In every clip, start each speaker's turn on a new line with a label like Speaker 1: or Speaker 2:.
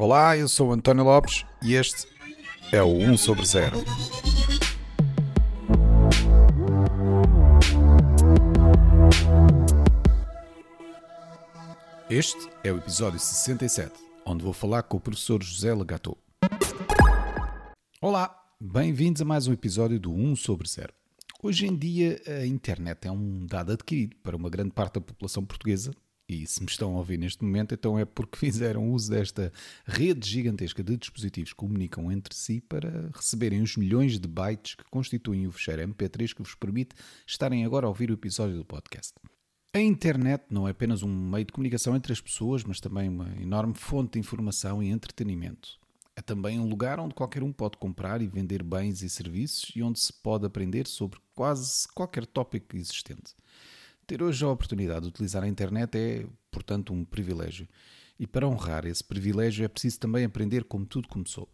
Speaker 1: Olá, eu sou António Lopes e este é o 1 sobre 0. Este é o episódio 67, onde vou falar com o professor José Legato. Olá, bem-vindos a mais um episódio do 1 sobre 0. Hoje em dia, a internet é um dado adquirido para uma grande parte da população portuguesa e se me estão a ouvir neste momento, então é porque fizeram uso desta rede gigantesca de dispositivos que comunicam entre si para receberem os milhões de bytes que constituem o fecheiro MP3 que vos permite estarem agora a ouvir o episódio do podcast. A internet não é apenas um meio de comunicação entre as pessoas, mas também uma enorme fonte de informação e entretenimento. É também um lugar onde qualquer um pode comprar e vender bens e serviços e onde se pode aprender sobre quase qualquer tópico existente. Ter hoje a oportunidade de utilizar a internet é, portanto, um privilégio. E para honrar esse privilégio é preciso também aprender como tudo começou.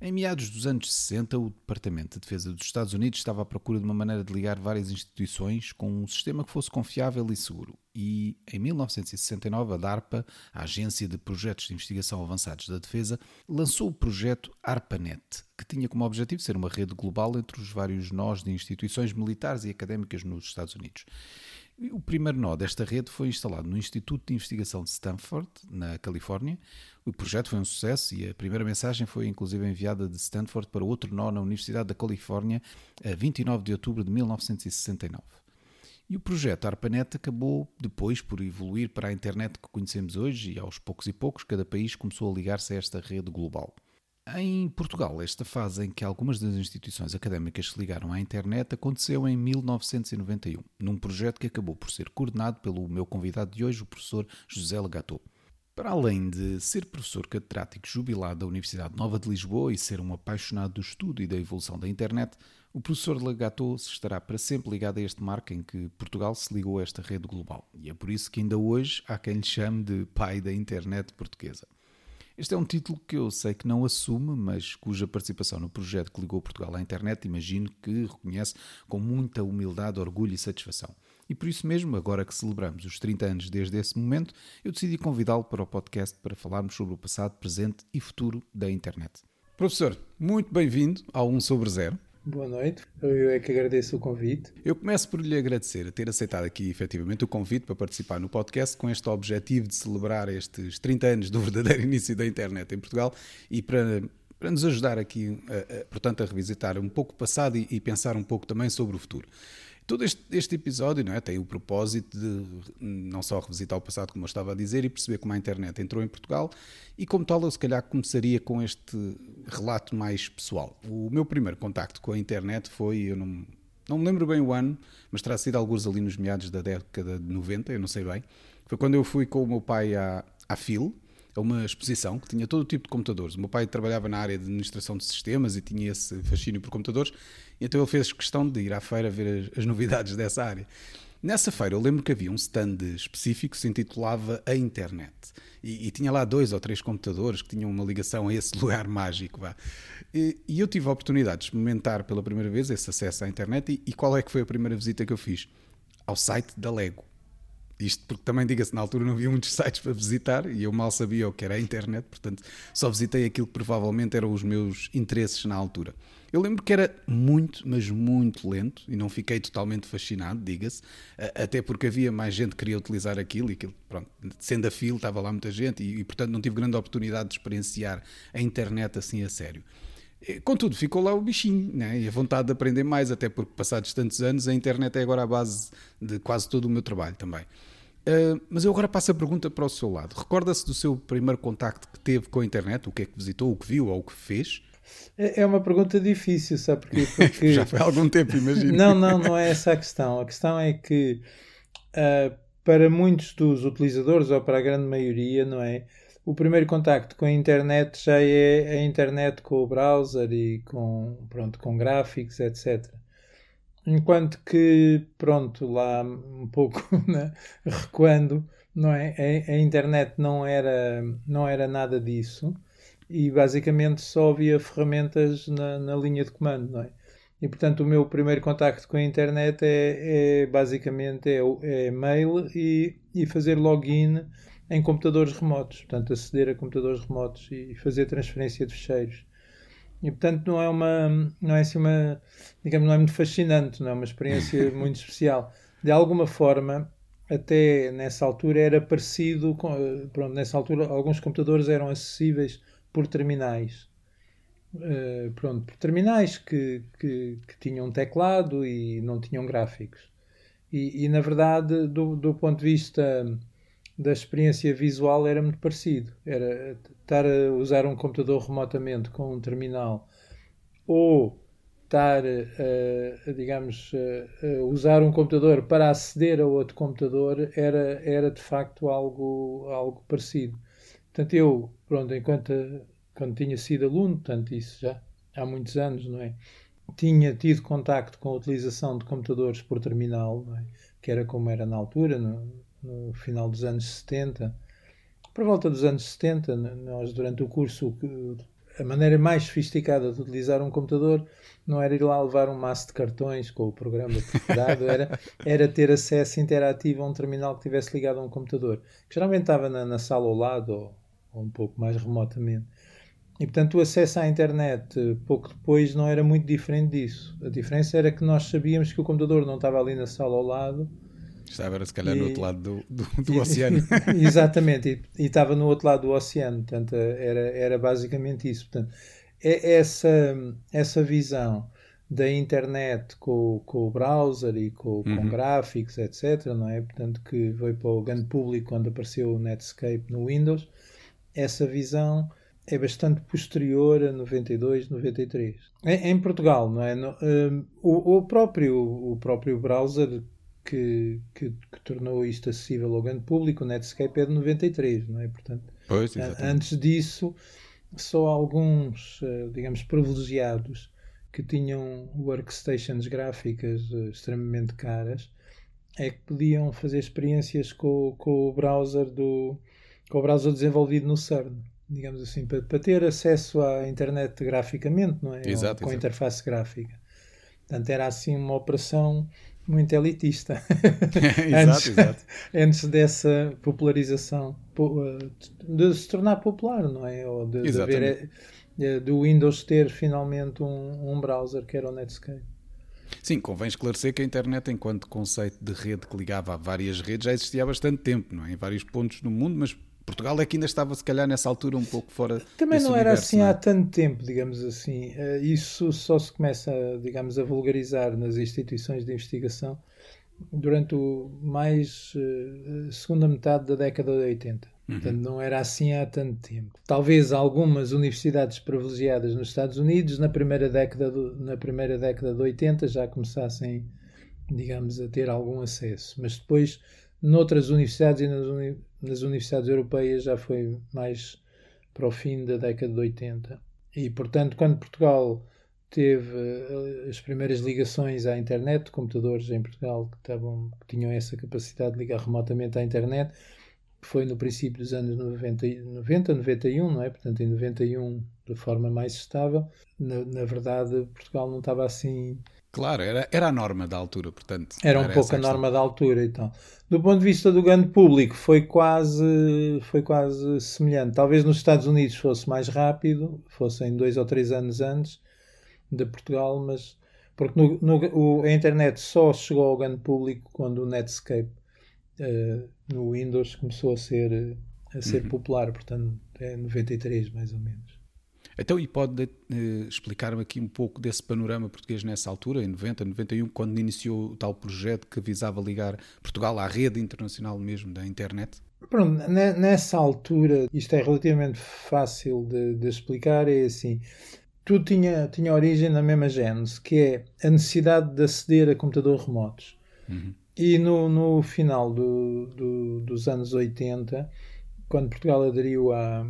Speaker 1: Em meados dos anos 60, o Departamento de Defesa dos Estados Unidos estava à procura de uma maneira de ligar várias instituições com um sistema que fosse confiável e seguro. E em 1969, a DARPA, a Agência de Projetos de Investigação Avançados da Defesa, lançou o projeto ARPANET, que tinha como objetivo ser uma rede global entre os vários nós de instituições militares e académicas nos Estados Unidos. O primeiro nó desta rede foi instalado no Instituto de Investigação de Stanford, na Califórnia. O projeto foi um sucesso e a primeira mensagem foi inclusive enviada de Stanford para outro nó na Universidade da Califórnia a 29 de outubro de 1969. E o projeto ARPANET acabou depois por evoluir para a internet que conhecemos hoje e aos poucos e poucos cada país começou a ligar-se a esta rede global. Em Portugal, esta fase em que algumas das instituições académicas se ligaram à internet aconteceu em 1991, num projeto que acabou por ser coordenado pelo meu convidado de hoje, o professor José Legato. Para além de ser professor catedrático jubilado da Universidade Nova de Lisboa e ser um apaixonado do estudo e da evolução da internet, o professor Legato estará para sempre ligado a este marco em que Portugal se ligou a esta rede global. E é por isso que ainda hoje há quem lhe chame de pai da internet portuguesa. Este é um título que eu sei que não assume, mas cuja participação no projeto que ligou Portugal à internet imagino que reconhece com muita humildade, orgulho e satisfação. E por isso mesmo, agora que celebramos os 30 anos desde esse momento, eu decidi convidá-lo para o podcast para falarmos sobre o passado, presente e futuro da internet. Professor, muito bem-vindo ao 1 sobre 0.
Speaker 2: Boa noite, eu é que agradeço o convite.
Speaker 1: Eu começo por lhe agradecer a ter aceitado aqui efetivamente o convite para participar no podcast com este objetivo de celebrar estes 30 anos do verdadeiro início da internet em Portugal e para, para nos ajudar aqui, portanto, a revisitar um pouco o passado e, e pensar um pouco também sobre o futuro. Todo este, este, episódio é, tem o propósito de não só revisitar o passado, como eu estava a dizer, e perceber como a internet entrou em Portugal, e como tal, eu se calhar começaria com este relato mais pessoal. O meu primeiro contacto com a internet foi, eu não, não me lembro bem o ano, mas terá sido alguns ali nos meados da década de 90, eu não sei bem. Foi quando eu fui com o meu pai à, à FIL, a uma exposição que tinha todo o tipo de computadores. O meu pai trabalhava na área de administração de sistemas e tinha esse fascínio por computadores, então ele fez questão de ir à feira ver as, as novidades dessa área. Nessa feira eu lembro que havia um stand específico que se intitulava A Internet. E, e, tinha lá dois ou três computadores que tinham uma ligação a esse lugar mágico. Vá. E, e, eu tive a oportunidade de experimentar pela primeira vez esse acesso à internet. E, e qual é que foi a primeira visita que eu fiz? Ao site da Lego. Isto porque também, diga-se, na altura não havia muitos sites para visitar e eu mal sabia o que era a internet, portanto só visitei aquilo que provavelmente eram os meus interesses na altura. Eu lembro que era muito, mas muito lento e não fiquei totalmente fascinado, diga-se, até porque havia mais gente que queria utilizar aquilo e aquilo, pronto, sendo a fila, estava lá muita gente e, e, portanto não tive grande oportunidade de experienciar a internet assim a sério. Contudo, ficou lá o bichinho né? e a vontade de aprender mais, até porque passados tantos anos a internet é agora a base de quase todo o meu trabalho também. Uh, mas eu agora passo a pergunta para o seu lado. Recorda-se do seu primeiro contacto que teve com a internet? O que é que visitou, o que viu ou o que fez?
Speaker 2: É, é uma pergunta difícil, sabe porquê?
Speaker 1: Porque... Já foi há algum tempo, imagino.
Speaker 2: não, não, não é essa a questão. A questão é que uh, para muitos dos utilizadores, ou para a grande maioria, não é? O primeiro contacto com a internet já é a internet com o browser e com, pronto, com gráficos, etc. Enquanto que, pronto, lá um pouco né, recuando, não é? A, a internet não era, não era nada disso e basicamente só havia ferramentas na, na linha de comando, não é? E portanto o meu primeiro contacto com a internet é, é basicamente é, é mail e, e fazer login em computadores remotos, portanto, aceder a computadores remotos e fazer transferência de fecheiros. E, portanto, não é uma, não é assim uma, digamos, não é muito fascinante, não é uma experiência muito especial. De alguma forma, até nessa altura era parecido com, pronto, nessa altura alguns computadores eram acessíveis por terminais. Uh, pronto, por terminais que, que, que, tinham teclado e não tinham gráficos. E, e na verdade, do, do ponto de vista da experiência visual era muito parecido. Era estar a usar um computador remotamente com um terminal ou estar, a, digamos, a, usar um computador para aceder a outro computador era, era de facto algo, algo parecido. Portanto, eu, pronto, enquanto quando tinha sido aluno, portanto, isso já há muitos anos, não é? Tinha tido contacto com a utilização de computadores por terminal, é? que era como era na altura, no, no final dos anos 70. Por volta dos anos 70, nós durante o curso, a maneira mais sofisticada de utilizar um computador não era ir lá levar um maço de cartões com o programa preparado, era, era ter acesso interativo a um terminal que estivesse ligado a um computador, que geralmente estava na, na sala ao lado ou, ou um pouco mais remotamente. E portanto o acesso à internet pouco depois não era muito diferente disso. A diferença era que nós sabíamos que o computador não estava ali na sala ao lado
Speaker 1: Estava, se calhar, e, no outro lado do, do, do oceano.
Speaker 2: Exatamente, e, e, estava no outro lado do oceano, portanto, era, era basicamente isso. Portanto, é essa, essa visão da internet com, com o browser e com, com uhum. gráficos, etc., não é? Portanto, que veio para o grande público quando apareceu o Netscape no Windows, essa visão é bastante posterior a 92, 93. Em, em Portugal, não é? No, um, o, o, próprio, o próprio browser que, que, que, tornou isto acessível ao grande público, o Netscape é de 93, não é? Portanto,
Speaker 1: pois,
Speaker 2: antes disso, só alguns, eh, digamos, privilegiados que tinham workstations gráficas eh, extremamente caras é que podiam fazer experiências com, com o browser do com o browser desenvolvido no CERN digamos assim, para, para ter acesso à internet graficamente, não é?
Speaker 1: Exato,
Speaker 2: com
Speaker 1: exato.
Speaker 2: interface gráfica. Portanto, era assim uma operação muito elitista.
Speaker 1: exato, antes, exato.
Speaker 2: antes dessa popularização, eh, de se tornar popular, não é? Ou de, de haver, eh, eh, do Windows ter finalmente um, um browser que era o Netscape.
Speaker 1: Sim, convém esclarecer que a internet, enquanto conceito de rede que ligava a várias redes, já existia há bastante tempo, não é? em vários pontos do mundo, mas Portugal aqui ainda estava, se calhar, nessa altura um pouco fora.
Speaker 2: Também não
Speaker 1: era
Speaker 2: assim
Speaker 1: não
Speaker 2: é? há tanto tempo, digamos assim. Eh, isso só se começa, digamos, a vulgarizar nas instituições de investigação durante o mais uh, segunda metade da década de 80. Uhum. Portanto, não era assim há tanto tempo. Talvez algumas universidades privilegiadas nos Estados Unidos, na primeira década, do, na primeira década de 80, já começassem, digamos, a ter algum acesso. Mas depois noutras universidades e nas, uni nas, universidades europeias já foi mais para o fim da década de 80. E, portanto, quando Portugal teve uh, as primeiras ligações à internet, computadores em Portugal que, estavam, que tinham essa capacidade de ligar remotamente à internet, foi no princípio dos anos 90, 90 91, não é? Portanto, em 91, de forma mais estável. Na, na verdade, Portugal não estava assim
Speaker 1: Claro, era, era a norma da altura, portanto.
Speaker 2: Era um pouco a norma da altura e então. tal. Do ponto de vista do grande público, foi quase, foi quase semelhante. Talvez nos Estados Unidos fosse mais rápido, fossem dois ou três anos antes de Portugal, mas porque no, no, o, a internet só chegou ao grande público quando o Netscape uh, no Windows começou a ser, a ser uhum. popular, portanto é 93 mais ou menos.
Speaker 1: Então, e pode uh, explicar-me aqui um pouco desse panorama português nessa altura, em 90, 91, quando iniciou o tal projeto que visava ligar Portugal à rede internacional mesmo da internet?
Speaker 2: Pronto, nessa altura, isto é relativamente fácil de, de explicar, é assim, tudo tinha, tinha origem na mesma gênese, que é a necessidade de aceder a computadores remotos. Uhum. E no, no final do, do, dos anos 80, quando Portugal aderiu à,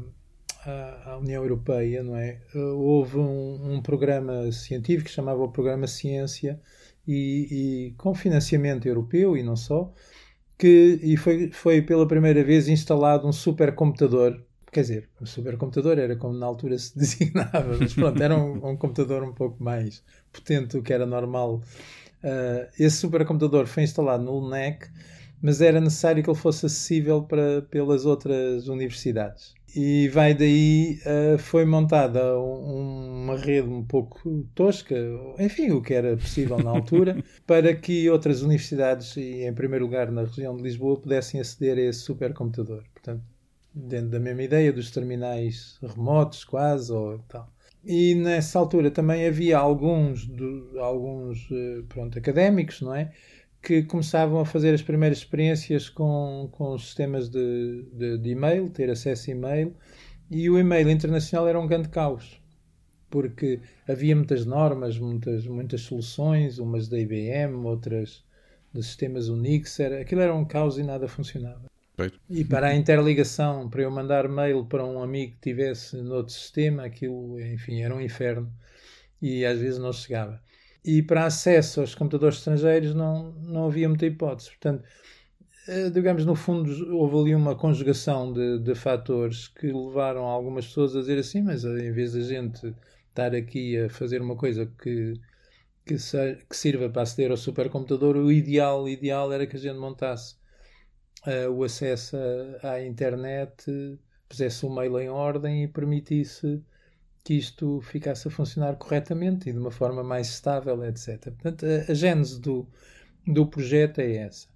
Speaker 2: à, União Europeia, não é? Eh, houve um, um programa científico que chamava o Programa Ciência e, e, com financiamento europeu e não só, que e foi, foi pela primeira vez instalado um supercomputador. Quer dizer, o supercomputador era como na altura se designava, mas pronto, era um, um computador um pouco mais potente do que era normal. Uh, esse supercomputador foi instalado no LNEC mas era necessário que ele fosse acessível para, pelas outras universidades. E vai daí, uh, foi montada um, uma rede um pouco tosca, enfim, o que era possível na altura, para que outras universidades, e em primeiro lugar na região de Lisboa, pudessem aceder a esse supercomputador. Portanto, dentro da mesma ideia dos terminais remotos, quase, ou tal. E nessa altura também havia alguns, do, alguns eh, pronto, académicos, não é? Que começavam a fazer as primeiras experiências com, com sistemas de, de, de e-mail, ter acesso a e-mail, e o e-mail internacional era um grande caos, porque havia muitas normas, muitas, muitas soluções, umas da IBM, outras de sistemas Unix, era, aquilo era um caos e nada funcionava. E para a interligação, para eu mandar mail para um amigo que tivesse noutro sistema, aquilo, enfim, era um inferno e às vezes não chegava. E para acesso aos computadores estrangeiros não, não havia muita hipótese. Portanto, eh, digamos, no fundo, houve ali uma conjugação de, de fatores que levaram algumas pessoas a dizer assim, mas em vez da gente estar aqui a fazer uma coisa que, que, se, que sirva para aceder ao supercomputador, o ideal, ideal era que a gente montasse uh, o acesso à internet, pusesse o mail em ordem e permitisse que isto ficasse a funcionar corretamente e de uma forma mais estável, etc. Portanto, a, a gênese do, do projeto é essa.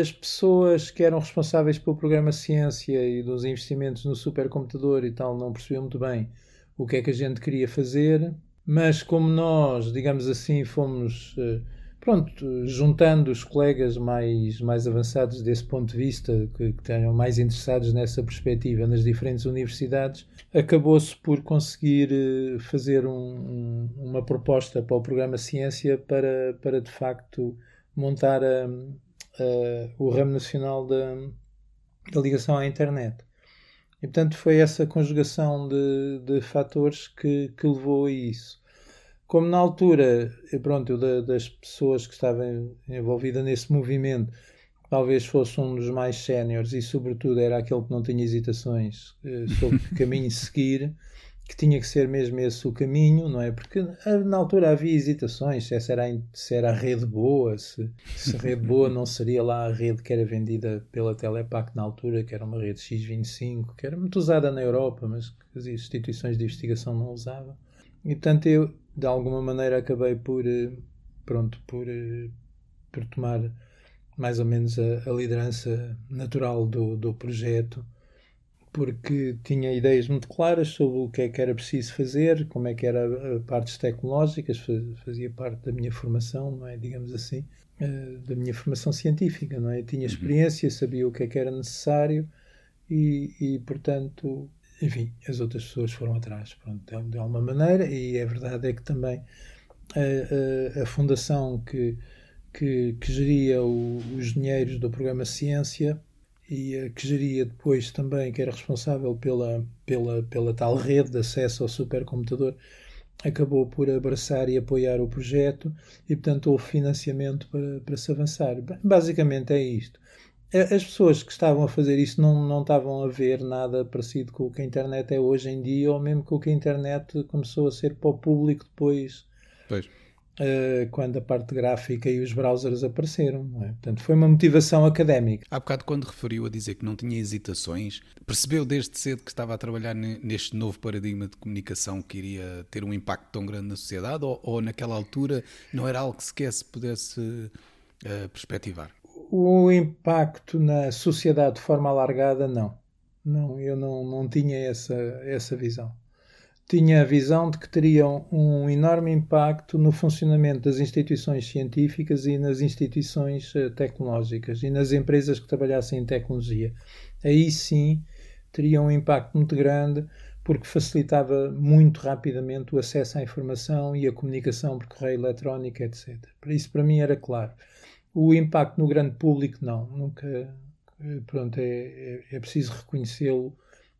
Speaker 2: As pessoas que eram responsáveis pelo programa Ciência e dos investimentos no supercomputador e tal não percebiam muito bem o que é que a gente queria fazer, mas como nós, digamos assim, fomos. Pronto, juntando os colegas mais, mais avançados desse ponto de vista, que, que tenham mais interessados nessa perspectiva nas diferentes universidades, acabou-se por conseguir eh, fazer um, um, uma proposta para o programa Ciência para, para de facto montar a, a, o ramo nacional da, da ligação à internet. E portanto foi essa conjugação de, de fatores que, que levou a isso como na altura, pronto, eu das pessoas que estavam envolvidas nesse movimento, talvez fosse um dos mais séniores e, sobretudo, era aquele que não tinha hesitações eh, sobre que caminho seguir, que tinha que ser mesmo esse o caminho, não é? Porque ah, na altura havia hesitações se essa era, se era a rede boa, se, se a rede boa não seria lá a rede que era vendida pela Telepac na altura, que era uma rede X25, que era muito usada na Europa, mas que as instituições de investigação não usavam. E portanto eu de alguma maneira acabei por eh, pronto por, eh, por tomar mais ou menos a, a liderança natural do, do projeto porque tinha ideias muito claras sobre o que é que era preciso fazer, como é que era a partes tecnológicas, fazia parte da minha formação, não é, digamos assim, eh, da minha formação científica, não é? tinha uhum. experiência, sabia o que é que era necessário e, e portanto, enfim, as outras pessoas foram atrás, pronto, de, alguma maneira, e a verdade é que também a, a, a fundação que, que, que geria o, os dinheiros do programa Ciência e a que geria depois também, que era responsável pela, pela, pela tal rede de acesso ao supercomputador, acabou por abraçar e apoiar o projeto e, portanto, houve financiamento para, para se avançar. Basicamente é isto. As pessoas que estavam a fazer isso não, não estavam a ver nada parecido com o que a internet é hoje em dia, ou mesmo com o que a internet começou a ser para o público depois, uh, quando a parte gráfica e os browsers apareceram. É? Portanto, foi uma motivação académica.
Speaker 1: Há bocado, quando referiu a dizer que não tinha hesitações, percebeu desde cedo que estava a trabalhar neste novo paradigma de comunicação que iria ter um impacto tão grande na sociedade, ou, ou naquela altura não era algo que sequer se pudesse uh, perspectivar?
Speaker 2: O impacto na sociedade de forma alargada, não. Não, eu não, não tinha essa, essa visão. Tinha a visão de que teriam um enorme impacto no funcionamento das instituições científicas e nas instituições eh, tecnológicas e nas empresas que trabalhassem em tecnologia. Aí sim teria um impacto muito grande porque facilitava muito rapidamente o acesso à informação e a comunicação por correio eletrónico, etc. Isso para mim era claro. O impacto no grande público, não. Nunca. Pronto, é, é, é preciso reconhecê-lo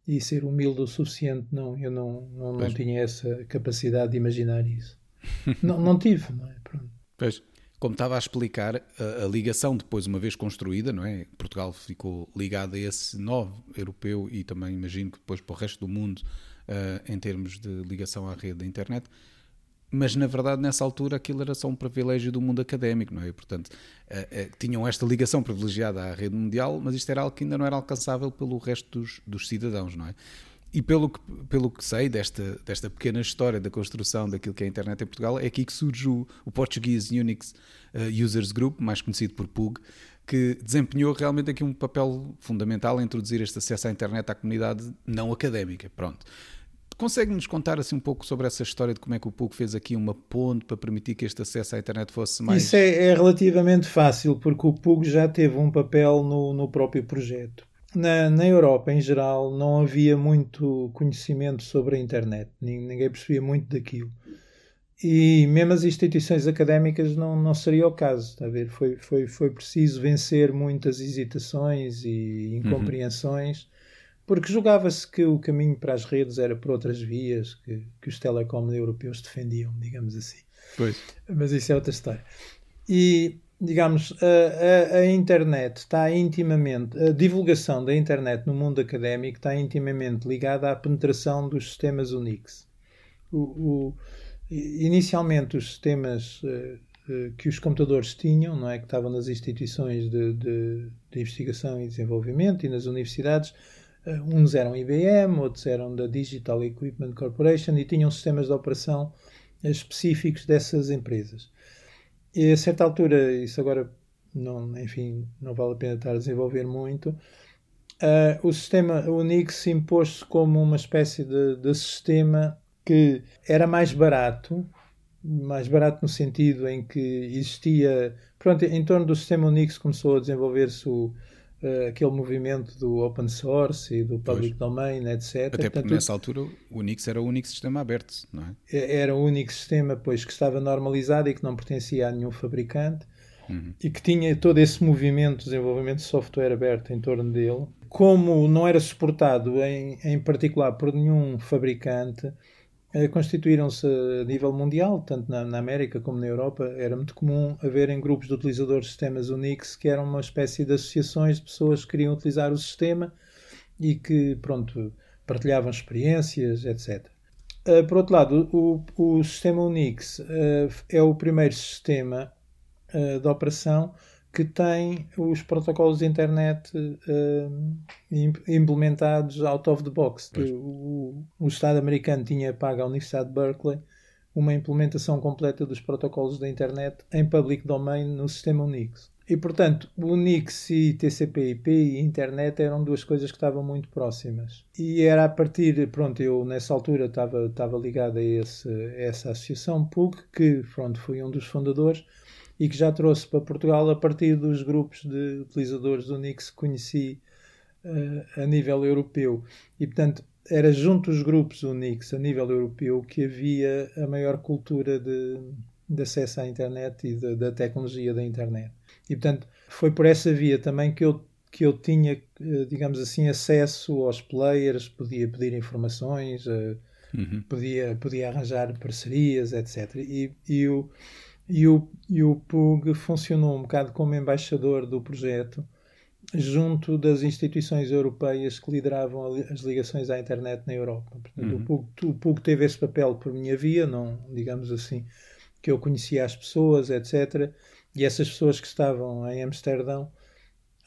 Speaker 2: e ser humilde o suficiente. Não, eu não, não, não tinha essa capacidade de imaginar isso. não, não tive, não é? Pronto.
Speaker 1: Pois. Como estava a explicar, a, a, ligação depois, uma vez construída, não é? Portugal ficou ligado a esse novo europeu e também imagino que depois para o resto do mundo, uh, em termos de ligação à rede da internet, mas na verdade nessa altura aquilo era só um privilégio do mundo académico, não é? Portanto, eh, eh, tinham esta ligação privilegiada à rede mundial, mas isto era algo que ainda não era alcançável pelo resto dos, dos cidadãos, não é? E pelo que, pelo que sei desta, desta pequena história da construção daquilo que é a internet em Portugal, é aqui que surge o, o Portuguese Unix uh, Users Group, mais conhecido por PUG, que desempenhou realmente aqui um papel fundamental em introduzir este acesso à internet à comunidade não académica. Pronto. Consegue-nos contar assim um pouco sobre essa história de como é que o PUC fez aqui uma ponte para permitir que este acesso à internet fosse mais.
Speaker 2: Isso é, é relativamente fácil, porque o PUC já teve um papel no, no próprio projeto. Na, na Europa, em geral, não havia muito conhecimento sobre a internet, ninguém percebia muito daquilo. E mesmo as instituições académicas não, não seria o caso, está a ver? Foi, foi, foi preciso vencer muitas hesitações e uhum. incompreensões. Uhum porque julgava-se que o caminho para as redes era por outras vias que, que os telecom europeus defendiam, digamos assim.
Speaker 1: Pois.
Speaker 2: Mas isso é outra história. E, digamos, a, a, a, internet está intimamente, a divulgação da internet no mundo académico está intimamente ligada à penetração dos sistemas Unix. O, o, inicialmente, os sistemas uh, uh, que os computadores tinham, não é, que estavam nas instituições de, de, de investigação e desenvolvimento e nas universidades, eh, uns eram IBM, outros eram da Digital Equipment Corporation e tinham sistemas de operação específicos dessas empresas. E a certa altura, isso agora, não, enfim, não vale a pena estar a desenvolver muito, uh, o sistema Unix impôs-se como uma espécie de, de sistema que era mais barato, mais barato no sentido em que existia. Pronto, em torno do sistema Unix começou a desenvolver-se o, uh, aquele movimento do open source e do public pois. domain, etc.
Speaker 1: Até porque Portanto, nessa altura o Unix era o único sistema aberto, não é?
Speaker 2: é? Era o único sistema pois, que estava normalizado e que não pertencia a nenhum fabricante uhum. e que tinha todo esse movimento de desenvolvimento de software aberto em torno dele. Como não era suportado em, em particular por nenhum fabricante, constituíram-se a nível mundial, tanto na, na, América como na Europa. Era muito comum haverem grupos de utilizadores de sistemas Unix que eram uma espécie de associações de pessoas que queriam utilizar o sistema e que, pronto, partilhavam experiências, etc. Uh, por outro lado, o, o sistema Unix uh, é o primeiro sistema de operação que tem os protocolos de internet uh, implementados out of the box. O, o, Estado americano tinha pago à Universidade de Berkeley uma implementação completa dos protocolos da internet em public domain no sistema Unix. E, portanto, Unix e TCP/IP e internet eram duas coisas que estavam muito próximas. E era a partir, pronto, eu nessa altura estava, estava ligado a, esse, a essa associação PUC, que, pronto, fui um dos fundadores, e que já trouxe para Portugal a partir dos grupos de utilizadores do Unix que conheci uh, a nível europeu. E, portanto, era junto dos grupos Unix a nível europeu que havia a maior cultura de, de acesso à internet e de, da tecnologia da internet. E, portanto, foi por essa via também que eu, que eu tinha, eh, digamos assim, acesso aos players, podia pedir informações, uh, uhum. podia, podia arranjar parcerias, etc. E, e o e o, e o PUG funcionou um bocado como embaixador do projeto junto das instituições europeias que lideravam as ligações à internet na Europa. Portanto, uhum. o, PUG, o PUG teve esse papel por minha via, não, digamos assim, que eu conhecia as pessoas, etc. E essas pessoas que estavam em Amsterdão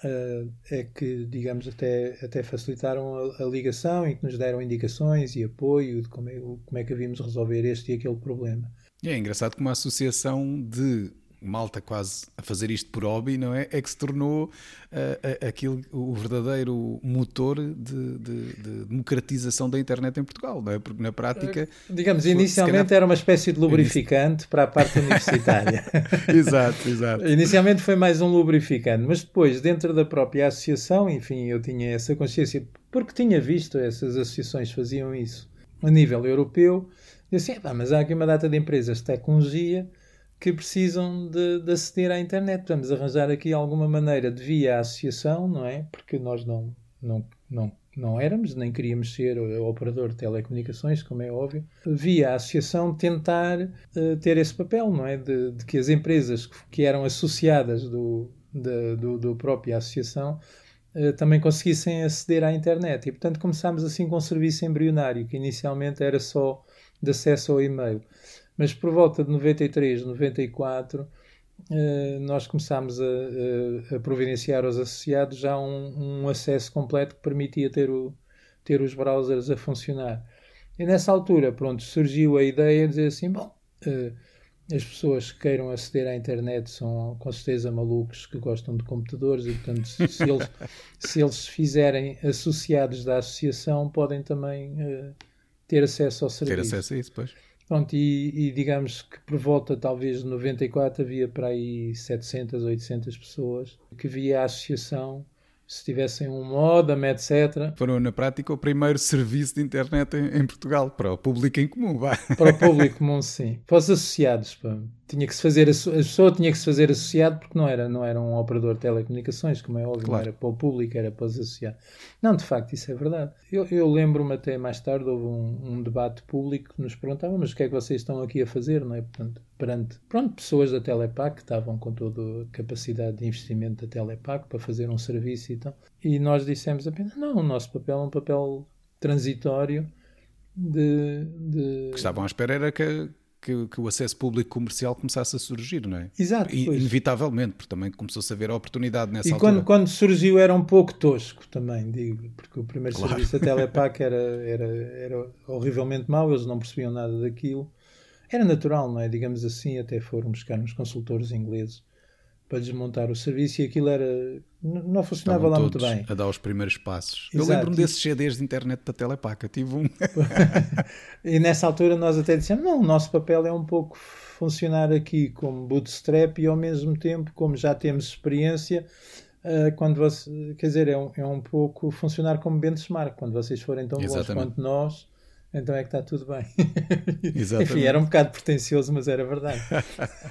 Speaker 2: uh, é que, digamos, até, até facilitaram a, a, ligação e que nos deram indicações e apoio de como é, como é que havíamos resolver este e aquele problema.
Speaker 1: É engraçado como a associação de malta quase a fazer isto por hobby, não é? É que se tornou uh, aquilo, o verdadeiro motor de, de, de, democratização da internet em Portugal, não é? Porque na prática.
Speaker 2: Uh, digamos, inicialmente calhar... era uma espécie de lubrificante para a parte universitária.
Speaker 1: exato, exato.
Speaker 2: Inicialmente foi mais um lubrificante, mas depois, dentro da própria associação, enfim, eu tinha essa consciência, porque tinha visto essas associações faziam isso a nível europeu e assim, mas há aqui uma data de empresas de tecnologia que precisam de, de, aceder à internet. Vamos arranjar aqui alguma maneira de via associação, não é? Porque nós não, não, não, não éramos, nem queríamos ser operador de telecomunicações, como é óbvio. Via associação tentar uh, ter esse papel, não é? De, de, que as empresas que eram associadas do, de, do, do própria associação uh, também conseguissem aceder à internet. E, portanto, começámos assim com um serviço embrionário, que inicialmente era só de acesso ao e-mail. Mas por volta de 93, 94, uh, nós começámos a, a, a, providenciar aos associados já um, um, acesso completo que permitia ter, o, ter os browsers a funcionar. E nessa altura, pronto, surgiu a ideia de dizer assim, bom, uh, as pessoas que queiram aceder à internet são com certeza malucos que gostam de computadores e, portanto, se, eles, se eles fizerem associados da associação, podem também uh, ter acesso ao serviço.
Speaker 1: Ter acesso a isso, pois.
Speaker 2: Pronto, e, e, digamos que por volta talvez de 94 havia para aí 700, 800 pessoas que via a associação se tivessem um modem, etc.
Speaker 1: Foram, na prática, o primeiro serviço de internet em, em Portugal, para o público em comum, vá.
Speaker 2: Para o público comum, sim. Para os associados, pá. Tinha que se fazer, a pessoa tinha que se fazer associado porque não era, não era um operador de telecomunicações, como é óbvio, claro. não era para o público, era para os associados. Não, de facto, isso é verdade. Eu, eu lembro-me até mais tarde, houve um, um, debate público que nos perguntava, mas o que é que vocês estão aqui a fazer, não é? Portanto, perante, pronto, pessoas da Telepac que estavam com toda a capacidade de investimento da Telepac para fazer um serviço e tal. E nós dissemos apenas, não, o nosso papel é um papel transitório de, de...
Speaker 1: O que estavam à espera era que, que, que, o acesso público comercial começasse a surgir, não é?
Speaker 2: Exato.
Speaker 1: E, inevitavelmente, porque também começou-se a ver a oportunidade nessa
Speaker 2: e
Speaker 1: altura.
Speaker 2: E quando, quando surgiu era um pouco tosco também, digo, porque o primeiro claro. serviço da Telepac era, era, era horrivelmente mau, eles não percebiam nada daquilo. Era natural, não é? Digamos assim, até foram buscar uns consultores ingleses para desmontar o serviço e aquilo era não funcionava Estavam lá muito bem.
Speaker 1: A dar os primeiros passos. Exato. Eu lembro-me desses CDs de internet da Telepaca, tive um.
Speaker 2: e nessa altura nós até dissemos: não, o nosso papel é um pouco funcionar aqui como bootstrap e ao mesmo tempo, como já temos experiência, uh, quando você, quer dizer, é um, é um pouco funcionar como benchmark. Quando vocês forem tão bons quanto nós, então é que está tudo bem. Exatamente. Enfim, era um bocado pretencioso, mas era verdade.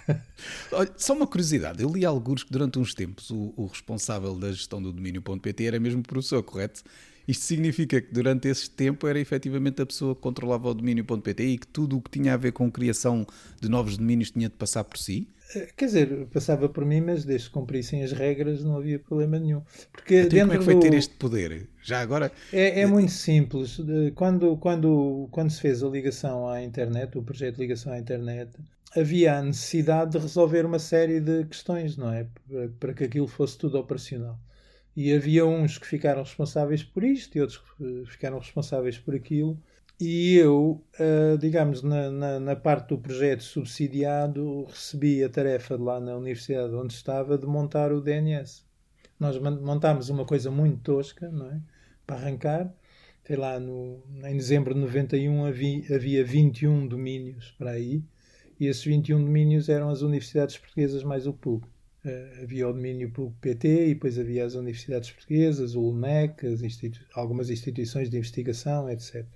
Speaker 1: Olha, só uma curiosidade, eu li alguns que durante uns tempos o, o responsável da gestão do domínio.pt era mesmo professor, correto? Isto significa que durante esse tempo era efetivamente a pessoa que controlava o domínio.pt e que tudo o que tinha a ver com criação de novos domínios tinha de passar por si?
Speaker 2: Eh, quer dizer, passava por mim, mas desde que cumprissem as regras não havia problema nenhum. Porque
Speaker 1: então, dentro como é que foi do... ter este poder? Já agora?
Speaker 2: É, é muito simples. Quando, quando, quando se fez a ligação à internet, o projeto de ligação à internet, havia a necessidade de resolver uma série de questões, não é? Para, para que aquilo fosse tudo operacional. E havia uns que ficaram responsáveis por isto e outros que ficaram responsáveis por aquilo. E eu, uh, digamos, na, na, na, parte do projeto subsidiado, recebi a tarefa de lá na universidade onde estava de montar o DNS. Nós montámos uma coisa muito tosca, não é? Para arrancar. Sei lá, no, em dezembro de 91 havia, havia 21 domínios para aí. E esses 21 domínios eram as universidades portuguesas mais o PUC. Uh, havia o domínio PUC PT e depois havia as universidades portuguesas, o UNEC, institu algumas instituições de investigação, etc.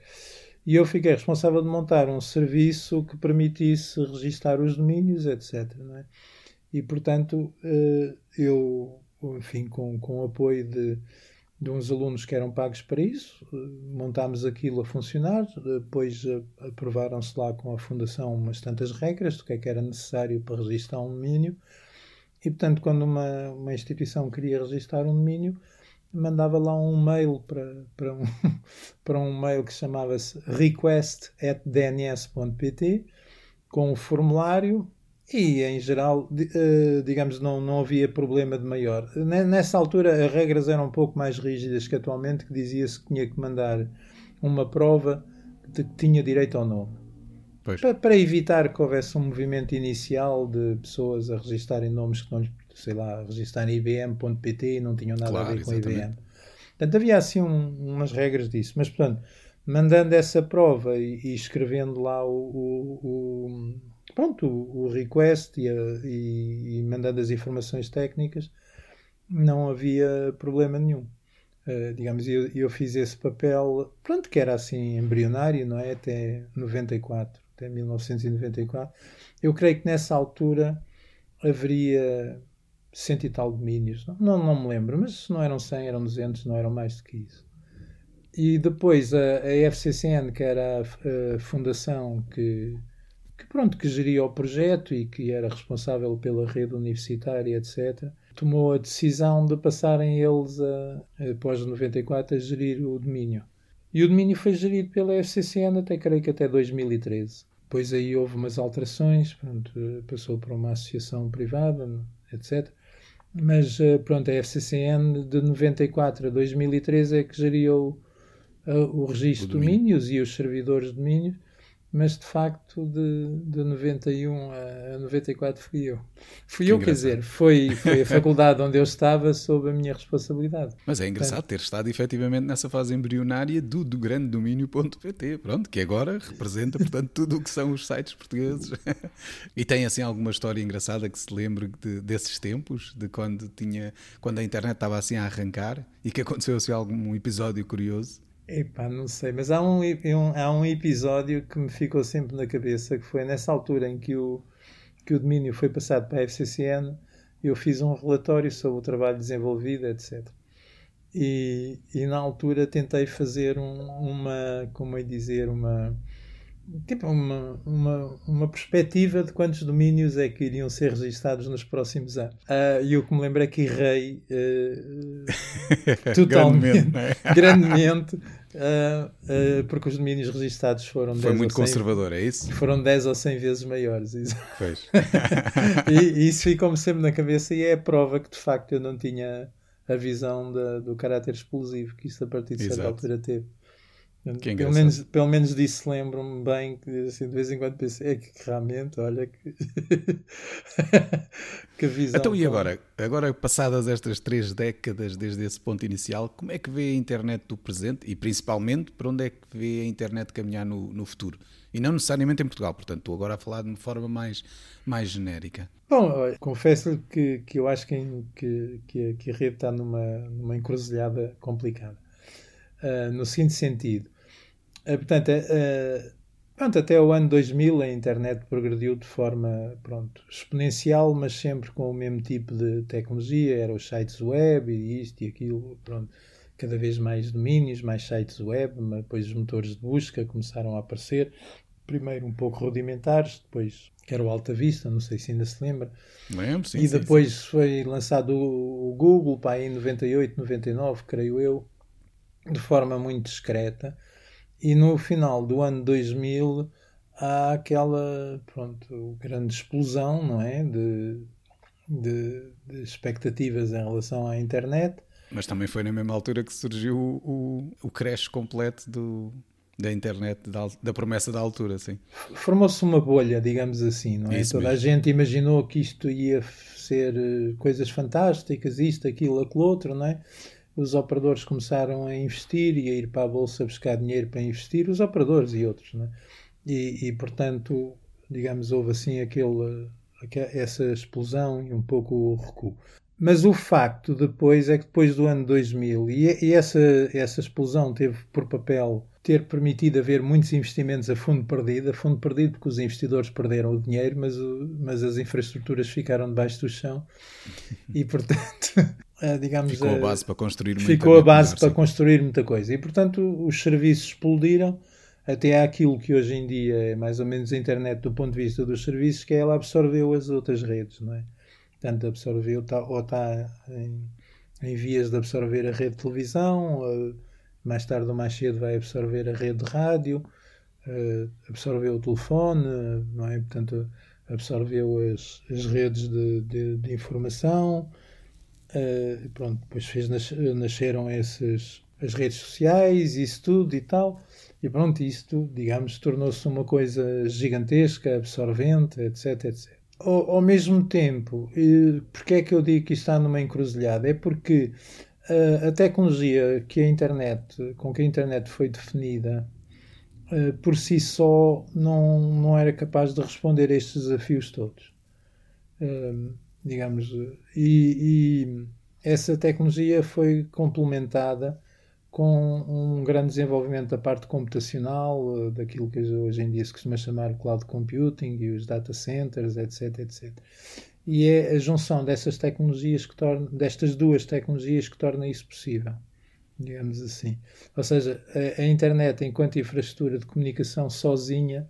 Speaker 2: E eu fiquei responsável de montar um serviço que permitisse registar os domínios, etc. É? E, portanto, eh, eu, enfim, com, com o apoio de, de uns alunos que eram pagos para isso, eh, montámos aquilo a funcionar, depois eh, aprovaram-se lá com a Fundação umas tantas regras do que é que era necessário para registrar um domínio, e portanto quando uma, uma instituição queria registrar um domínio, mandava lá um mail para, para, um, para um mail que chamava-se request.dns.pt com o formulário e, em geral, eh, digamos, não, não havia problema de maior. Nessa altura, as regras eram um pouco mais rígidas que atualmente, que dizia-se que tinha que mandar uma prova que tinha direito ao nome. Para, para, evitar que houvesse um movimento inicial de pessoas a registarem nomes que não lhes sei lá, registar ibm.pt e não tinham nada claro, a ver com exatamente. IBM. Portanto, havia assim um, umas regras disso. Mas, portanto, mandando essa prova e, e escrevendo lá o, o, o pronto, o, request e, a, e, e, mandando as informações técnicas, não havia problema nenhum. Uh, digamos, eu, eu fiz esse papel, pronto, que era assim embrionário, não é? Até 94, até 1994. Eu creio que nessa altura haveria cento e tal domínios, não, não, me lembro, mas se não eram 100, eram 200, não eram mais do que isso. E depois a, a FCCN, que era a, a fundação que, que, pronto, que geria o projeto e que era responsável pela rede universitária, etc., tomou a decisão de passarem eles, a, após 94, a gerir o domínio. E o domínio foi gerido pela FCCN até, creio que até 2013 depois aí houve umas alterações, pronto, passou para uma associação privada, etc. Mas pronto, a FCCN de 94 a 2013 é que geria o, o registro de domínios e os servidores de domínios mas de facto de, de 91 a 94 fui eu. Fui que eu, engraçado. quer dizer, foi, foi a faculdade onde eu estava sob a minha responsabilidade.
Speaker 1: Mas é engraçado Portanto, ter estado efetivamente nessa fase embrionária do, do grande domínio.pt, pronto, que agora representa, portanto, tudo o que são os sites portugueses. e tem assim alguma história engraçada que se lembre de, desses tempos, de quando tinha, quando a internet estava assim a arrancar e que aconteceu assim algum episódio curioso?
Speaker 2: Epá, não sei, mas há um, um, há um episódio que me ficou sempre na cabeça, que foi nessa altura em que o, que o domínio foi passado para a FCCN, eu fiz um relatório sobre o trabalho desenvolvido, etc. E, e na altura tentei fazer um, uma, como é dizer, uma, tipo uma, uma, uma perspectiva de quantos domínios é que iriam ser registados nos próximos anos. Uh, e o que me lembro é que errei uh, totalmente, grandemente, grandemente uh, porque os domínios registados foram
Speaker 1: Foi muito conservador, é isso?
Speaker 2: Foram 10 ou 100 vezes maiores. E, e, isso ficou-me sempre na cabeça e é a prova que de facto eu não tinha a visão da, do caráter explosivo que isso a partir de certa altura teve. Que pelo, menos, pelo menos disso lembro-me bem que assim, de vez em quando pensei é que realmente, olha que, que visão.
Speaker 1: Então e agora? Agora, passadas estas três décadas desde esse ponto inicial, como é que vê a internet do presente e principalmente para onde é que vê a internet caminhar no, no futuro? E não necessariamente em Portugal, portanto, estou agora a falar de uma forma mais, mais genérica.
Speaker 2: Bom, confesso-lhe que, que eu acho que, que, que, a, rede está numa, numa encruzilhada complicada. Uh, no seguinte sentido, portanto, uh, pronto, até o ano 2000 a internet progrediu de forma pronto, exponencial, mas sempre com o mesmo tipo de tecnologia. Eram os sites web e isto e aquilo. Pronto, cada vez mais domínios, mais sites web, depois os motores de busca começaram a aparecer. Primeiro um pouco rudimentares, depois que era o Alta Vista, não sei se ainda se lembra.
Speaker 1: Lembro, sim.
Speaker 2: E depois sim, sim. foi lançado o, Google, para em 98, 99, creio eu, de forma muito discreta e no final do ano 2000 há aquela pronto, grande explosão não é? de, de, de expectativas em relação à internet.
Speaker 1: Mas também foi na mesma altura que surgiu o, o, o crash completo do, da internet, da, da, promessa da altura, sim.
Speaker 2: Formou-se uma bolha, digamos assim, não é? Isso Toda mesmo. a gente imaginou que isto ia ser eh, coisas fantásticas, isto, aquilo, aquilo outro, não é? Os operadores começaram a investir e a ir para a bolsa buscar dinheiro para investir, os operadores e outros, né? e, e portanto, digamos, houve assim aquele, essa explosão e um pouco o recuo. Mas o facto depois é que depois do ano 2000, e, e essa, essa explosão teve por papel ter permitido haver muitos investimentos a fundo perdido, a fundo perdido porque os investidores perderam o dinheiro, mas, o, mas as infraestruturas ficaram debaixo do chão e, portanto, digamos...
Speaker 1: Ficou a base para construir
Speaker 2: muita Ficou a base para construir muita coisa. E, portanto, os serviços explodiram até aquilo que hoje em dia é mais ou menos a internet do ponto de vista dos serviços, que é ela absorveu as outras redes, não é? Portanto, absorveu, tá, ou está em, em vias de absorver a rede de televisão, mais tarde ou mais cedo vai absorver a rede de rádio, absorveu o telefone, não é? Portanto, absorveu as, as redes de, de, de informação, uh, pronto, depois fez nascer, nasceram esses, as redes sociais, isso tudo e tal, e pronto, isto, digamos, tornou-se uma coisa gigantesca, absorvente, etc, etc. Ao, ao mesmo tempo, porque é que eu digo que está numa encruzilhada? É porque a tecnologia que a internet, com que a internet foi definida, por si só não, não era capaz de responder a estes desafios todos. Digamos, e, e, essa tecnologia foi complementada com um grande desenvolvimento da parte computacional, daquilo que hoje em dia se costuma chamar cloud computing e os data centers, etc, etc e é a junção dessas tecnologias que torna, destas duas tecnologias que torna isso possível, digamos assim. Ou seja, a, a, internet, enquanto infraestrutura de comunicação sozinha,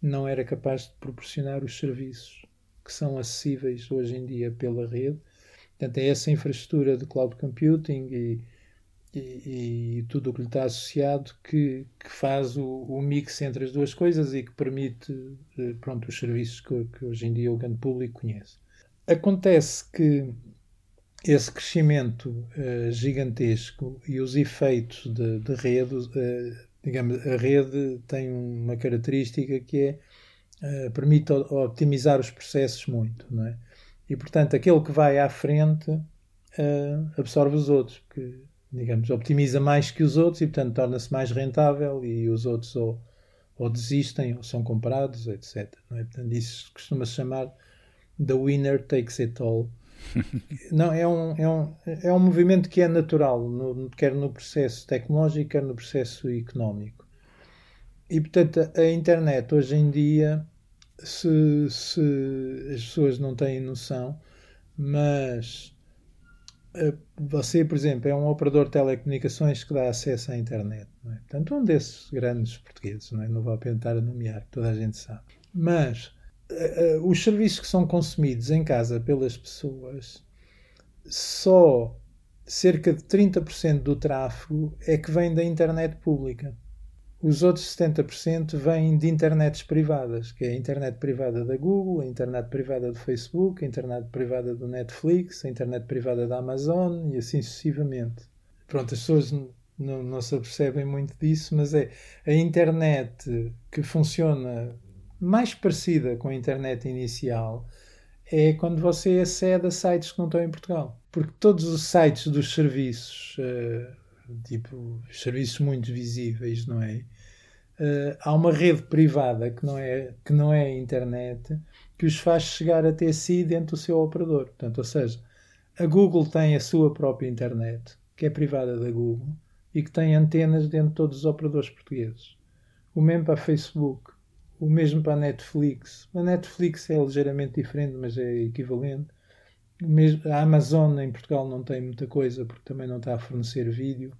Speaker 2: não era capaz de proporcionar os serviços que são acessíveis hoje em dia pela rede. Portanto, é essa infraestrutura de cloud computing e, e, e, tudo o que lhe está associado que, que faz o, o, mix entre as duas coisas e que permite eh, pronto, os serviços que, que hoje em dia o grande público conhece. Acontece que esse crescimento uh, gigantesco e os efeitos de, de rede, uh, digamos, a rede tem uma característica que é uh, permite optimizar os processos muito, não é? E portanto aquele que vai à frente absorve os outros, porque digamos, optimiza mais que os outros e, portanto, torna-se mais rentável e os outros ou, ou desistem ou são comprados, etc. É? Portanto, isso costuma-se chamar The Winner Takes It All. Não, é um, é, um, é um movimento que é natural, no, quer no processo tecnológico, quer no processo económico. E, portanto, a internet hoje em dia, se, se as pessoas não têm noção, mas eh, você, por exemplo, é um operador de telecomunicações que dá acesso à internet. Não é? Portanto, um desses grandes portugueses, não, é? não vou apontar a nomear, toda a gente sabe. Mas uh, uh, os serviços que são consumidos em casa pelas pessoas, só cerca de 30% do tráfego é que vem da internet pública. Os outros 70% vêm de internets privadas, que é a internet privada da Google, a internet privada do Facebook, a internet privada do Netflix, a internet privada da Amazon e assim sucessivamente. Pronto, as pessoas não, não se apercebem muito disso, mas é a internet que funciona mais parecida com a internet inicial é quando você acede a sites que não estão em Portugal. Porque todos os sites dos serviços uh, tipo serviços muito visíveis, não é? Uh, há uma rede privada que não, é, que não é a internet que os faz chegar até si dentro do seu operador. Portanto, ou seja, a Google tem a sua própria internet, que é privada da Google, e que tem antenas dentro de todos os operadores portugueses. O mesmo para a Facebook, o mesmo para a Netflix. A Netflix é ligeiramente diferente, mas é equivalente. A Amazon em Portugal não tem muita coisa porque também não está a fornecer vídeo.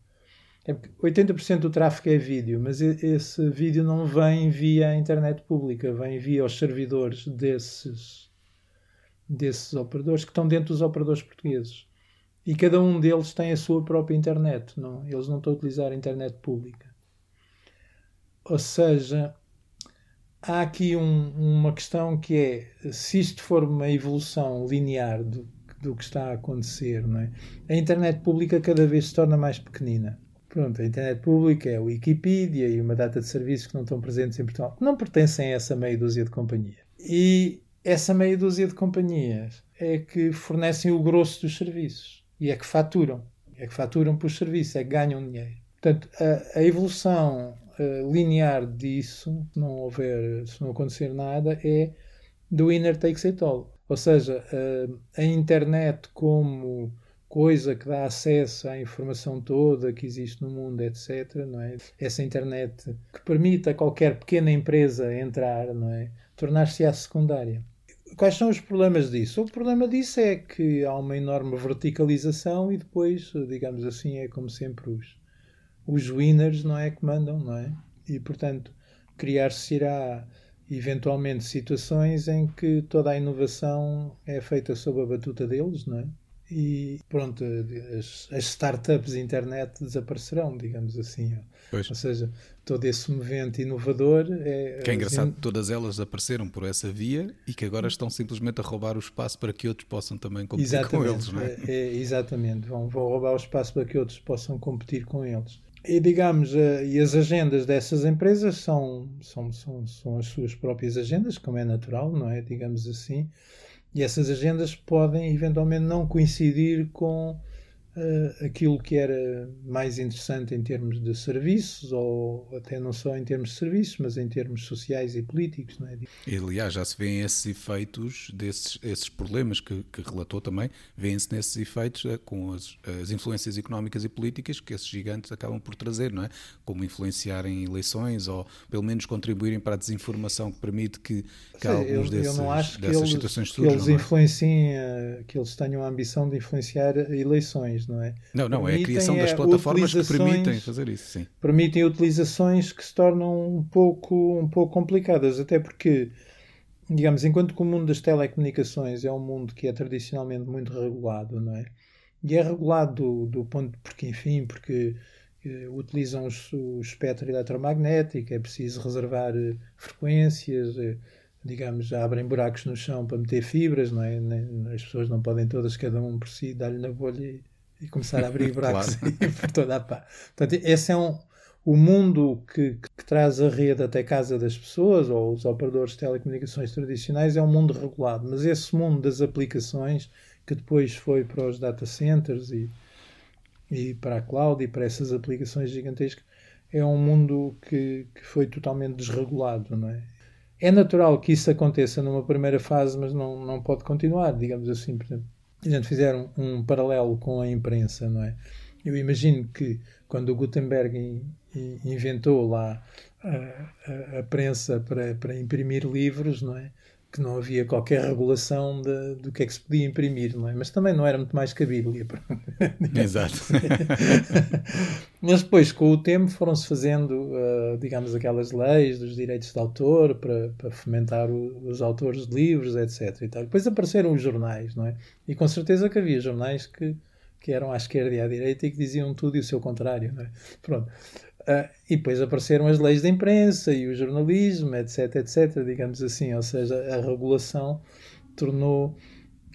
Speaker 2: É 80% do tráfego é vídeo, mas esse vídeo não vem via a internet pública, vem via os servidores desses, desses operadores que estão dentro dos operadores portugueses. E cada um deles tem a sua própria internet, não? eles não estão a utilizar a internet pública. Ou seja, há aqui um, uma questão que é se isto for uma evolução linear do, do que está a acontecer, não é? a internet pública cada vez se torna mais pequenina. Pronto, a internet pública é a Wikipedia e uma data de serviços que não estão presentes em Portugal, não pertencem a essa meia dúzia de companhias. E essa meia dúzia de companhias é que fornecem o grosso dos serviços e é que faturam. É que faturam por serviço, é que ganham dinheiro. Portanto, a, a evolução uh, linear disso, se não houver, se não acontecer nada, é do winner takes it all. Ou seja, uh, a internet como coisa que dá acesso à informação toda que existe no mundo, etc. Não é? Essa internet que permite a qualquer pequena empresa entrar, não é? Tornar-se a secundária. Quais são os problemas disso? O problema disso é que há uma enorme verticalização e depois, digamos assim, é como sempre os, os winners não é que mandam, não é? E portanto, criar-se-irá eventualmente situações em que toda a inovação é feita sob a batuta deles, não é? E pronto, as, as startups internet desaparecerão, digamos assim. Pois. Ou seja, todo esse movimento inovador é.
Speaker 1: Que é engraçado, assim, todas elas apareceram por essa via e que agora estão simplesmente a roubar o espaço para que outros possam também competir com eles, não é?
Speaker 2: é, é exatamente, vão, vão roubar o espaço para que outros possam competir com eles e digamos, uh, e as agendas dessas empresas são, são, são, são as suas próprias agendas, como é natural, não é? Digamos assim. E essas agendas podem eventualmente não coincidir com uh, aquilo que era mais interessante em termos de serviços, ou até não só em termos de serviços, mas em termos sociais e políticos. Não é?
Speaker 1: E, aliás, já se vêem esses efeitos, desses esses problemas que, que relatou também, vêem-se nesses efeitos uh, com as, as, influências económicas e políticas que esses gigantes acabam por trazer, não é? Como influenciarem eleições ou pelo menos contribuírem para a desinformação que permite que, que alguns eu, desses, eu não acho dessas
Speaker 2: eles,
Speaker 1: situações surjam.
Speaker 2: Que eles, é? influenciem, uh, que eles tenham a ambição de influenciar eleições não é?
Speaker 1: Não, não, é a criação das plataformas que permitem fazer isso, sim.
Speaker 2: Permitem utilizações que se tornam um pouco, um pouco complicadas, até porque, digamos, enquanto que o mundo das telecomunicações é um mundo que é tradicionalmente muito regulado, não é? e é regulado do, do ponto, porque enfim, porque uh, utilizam o espectro eletromagnético, é preciso reservar uh, frequências, uh, digamos, abrem buracos no chão para meter fibras, não é? As pessoas não podem todas, cada um por si, dar-lhe na bolha e, e, começar a abrir buracos por toda a pá. Portanto, esse é um, o mundo que, que, traz a rede até casa das pessoas ou os operadores de telecomunicações tradicionais é um mundo regulado, mas esse mundo das aplicações que depois foi para os data centers e, e para a cloud e para essas aplicações gigantescas, é um mundo que, que foi totalmente desregulado, não é? É natural que isso aconteça numa primeira fase, mas não, não pode continuar, digamos assim. Por exemplo, a gente fizer um, paralelo com a imprensa, não é? Eu imagino que quando o Gutenberg in, in, inventou lá a, a, a, prensa para, para imprimir livros, não é? Que não havia qualquer regulação de, do que é que se podia imprimir, não é? Mas também não era muito mais que a Bíblia.
Speaker 1: Exato.
Speaker 2: Mas depois, com o tempo, foram-se fazendo, uh, digamos, aquelas leis dos direitos de autor para, para fomentar o, os autores de livros, etc. E tal. Depois apareceram os jornais, não é? E com certeza que havia jornais que, que eram à esquerda e à direita e que diziam tudo e o seu contrário, não é? Pronto. Uh, e depois apareceram as leis da imprensa e o jornalismo, etc, etc, digamos assim. Ou seja, a regulação tornou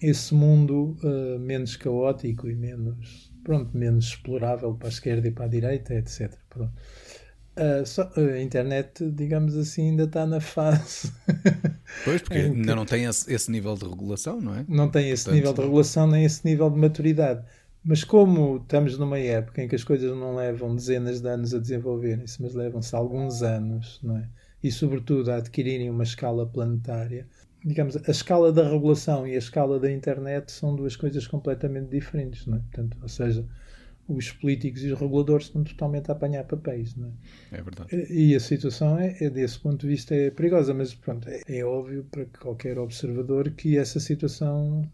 Speaker 2: esse mundo uh, menos caótico e menos, pronto, menos explorável para a esquerda e para a direita, etc. Uh, só, a internet, digamos assim, ainda está na fase.
Speaker 1: Pois, porque ainda não tem esse, esse, nível de regulação, não é?
Speaker 2: Não tem esse Portanto, nível de regulação nem esse nível de maturidade. Mas como estamos numa época em que as coisas não levam dezenas de anos a desenvolverem-se, mas levam-se alguns anos, não é? E sobretudo a adquirirem uma escala planetária, digamos, a escala da regulação e a escala da internet são duas coisas completamente diferentes, não é? Portanto, ou seja, os políticos e os reguladores estão totalmente a apanhar papéis, não
Speaker 1: é? É verdade.
Speaker 2: E a situação é, é desse ponto de vista é perigosa, mas pronto, é, é óbvio para qualquer observador que essa situação